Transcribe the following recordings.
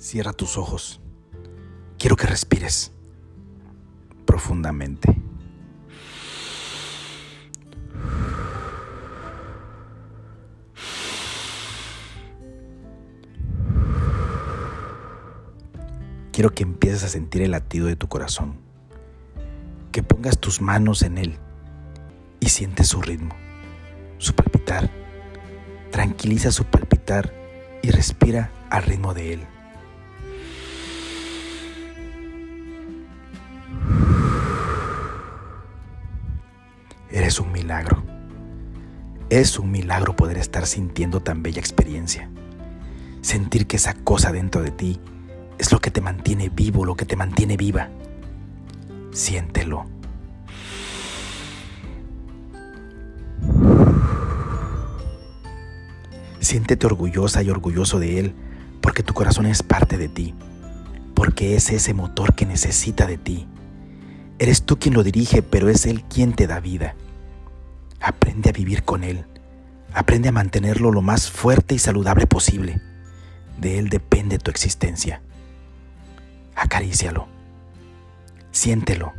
Cierra tus ojos. Quiero que respires profundamente. Quiero que empieces a sentir el latido de tu corazón. Que pongas tus manos en él y sientes su ritmo, su palpitar. Tranquiliza su palpitar y respira al ritmo de él. Eres un milagro. Es un milagro poder estar sintiendo tan bella experiencia. Sentir que esa cosa dentro de ti es lo que te mantiene vivo, lo que te mantiene viva. Siéntelo. Siéntete orgullosa y orgulloso de Él porque tu corazón es parte de ti, porque es ese motor que necesita de ti. Eres tú quien lo dirige, pero es Él quien te da vida. Aprende a vivir con Él. Aprende a mantenerlo lo más fuerte y saludable posible. De Él depende tu existencia. Acarícialo. Siéntelo.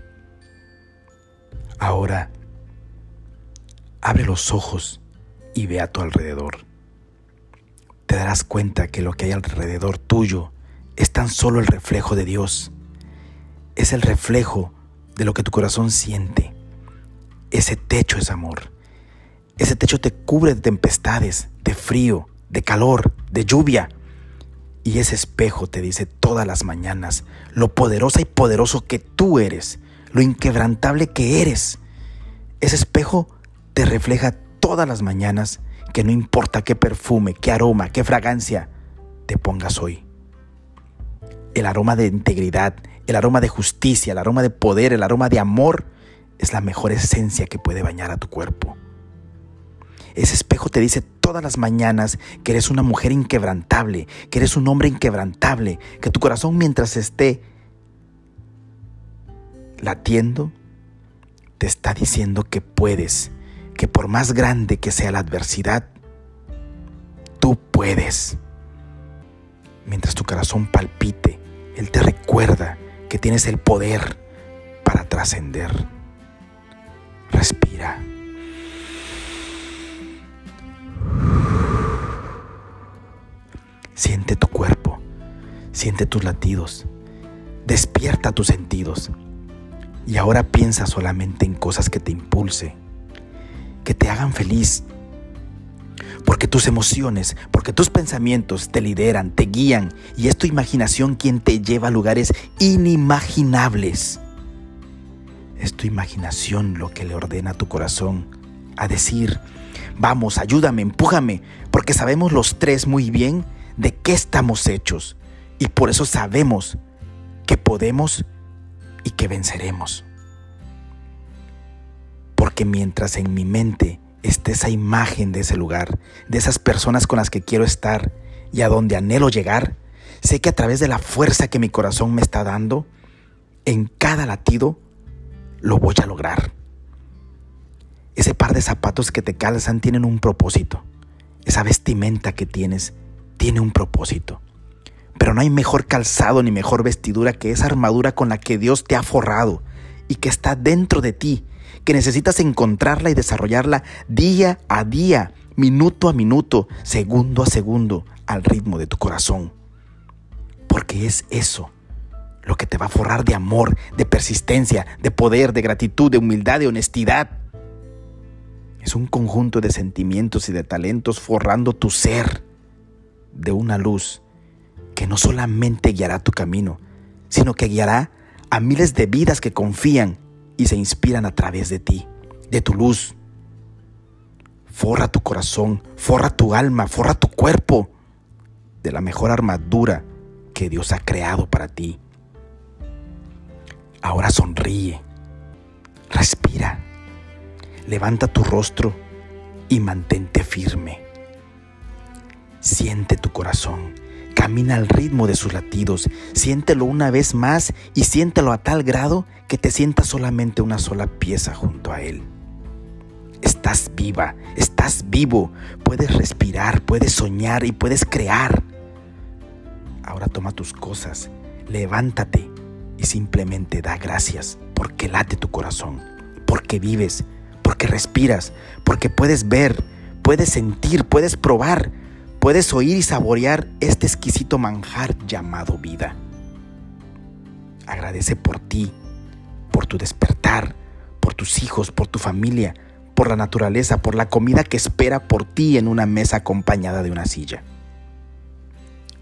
Ahora, abre los ojos y ve a tu alrededor. Te darás cuenta que lo que hay alrededor tuyo es tan solo el reflejo de Dios. Es el reflejo de lo que tu corazón siente. Ese techo es amor. Ese techo te cubre de tempestades, de frío, de calor, de lluvia. Y ese espejo te dice todas las mañanas lo poderosa y poderoso que tú eres, lo inquebrantable que eres. Ese espejo te refleja todas las mañanas que no importa qué perfume, qué aroma, qué fragancia te pongas hoy. El aroma de integridad, el aroma de justicia, el aroma de poder, el aroma de amor es la mejor esencia que puede bañar a tu cuerpo. Ese espejo te dice todas las mañanas que eres una mujer inquebrantable, que eres un hombre inquebrantable, que tu corazón mientras esté latiendo, te está diciendo que puedes, que por más grande que sea la adversidad, tú puedes. Mientras tu corazón palpite, Él te recuerda que tienes el poder para trascender. Respira. Siente tu cuerpo, siente tus latidos, despierta tus sentidos. Y ahora piensa solamente en cosas que te impulse, que te hagan feliz, porque tus emociones, porque tus pensamientos te lideran, te guían. Y es tu imaginación quien te lleva a lugares inimaginables. Es tu imaginación lo que le ordena a tu corazón a decir, vamos, ayúdame, empújame, porque sabemos los tres muy bien de qué estamos hechos y por eso sabemos que podemos y que venceremos. Porque mientras en mi mente esté esa imagen de ese lugar, de esas personas con las que quiero estar y a donde anhelo llegar, sé que a través de la fuerza que mi corazón me está dando, en cada latido, lo voy a lograr. Ese par de zapatos que te calzan tienen un propósito. Esa vestimenta que tienes tiene un propósito. Pero no hay mejor calzado ni mejor vestidura que esa armadura con la que Dios te ha forrado y que está dentro de ti que necesitas encontrarla y desarrollarla día a día, minuto a minuto, segundo a segundo, al ritmo de tu corazón. Porque es eso lo que te va a forrar de amor, de persistencia, de poder, de gratitud, de humildad, de honestidad. Es un conjunto de sentimientos y de talentos forrando tu ser de una luz que no solamente guiará tu camino, sino que guiará a miles de vidas que confían y se inspiran a través de ti, de tu luz. Forra tu corazón, forra tu alma, forra tu cuerpo de la mejor armadura que Dios ha creado para ti. Ahora sonríe, respira, levanta tu rostro y mantente firme. Siente tu corazón Camina al ritmo de sus latidos, siéntelo una vez más y siéntelo a tal grado que te sientas solamente una sola pieza junto a él. Estás viva, estás vivo, puedes respirar, puedes soñar y puedes crear. Ahora toma tus cosas, levántate y simplemente da gracias porque late tu corazón, porque vives, porque respiras, porque puedes ver, puedes sentir, puedes probar, puedes oír y saborear este exquisito manjar llamado vida. Agradece por ti, por tu despertar, por tus hijos, por tu familia, por la naturaleza, por la comida que espera por ti en una mesa acompañada de una silla.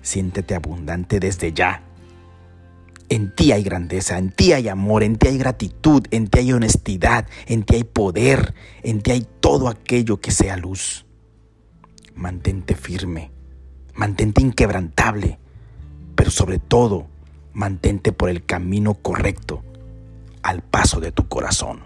Siéntete abundante desde ya. En ti hay grandeza, en ti hay amor, en ti hay gratitud, en ti hay honestidad, en ti hay poder, en ti hay todo aquello que sea luz. Mantente firme, mantente inquebrantable, pero sobre todo, mantente por el camino correcto, al paso de tu corazón.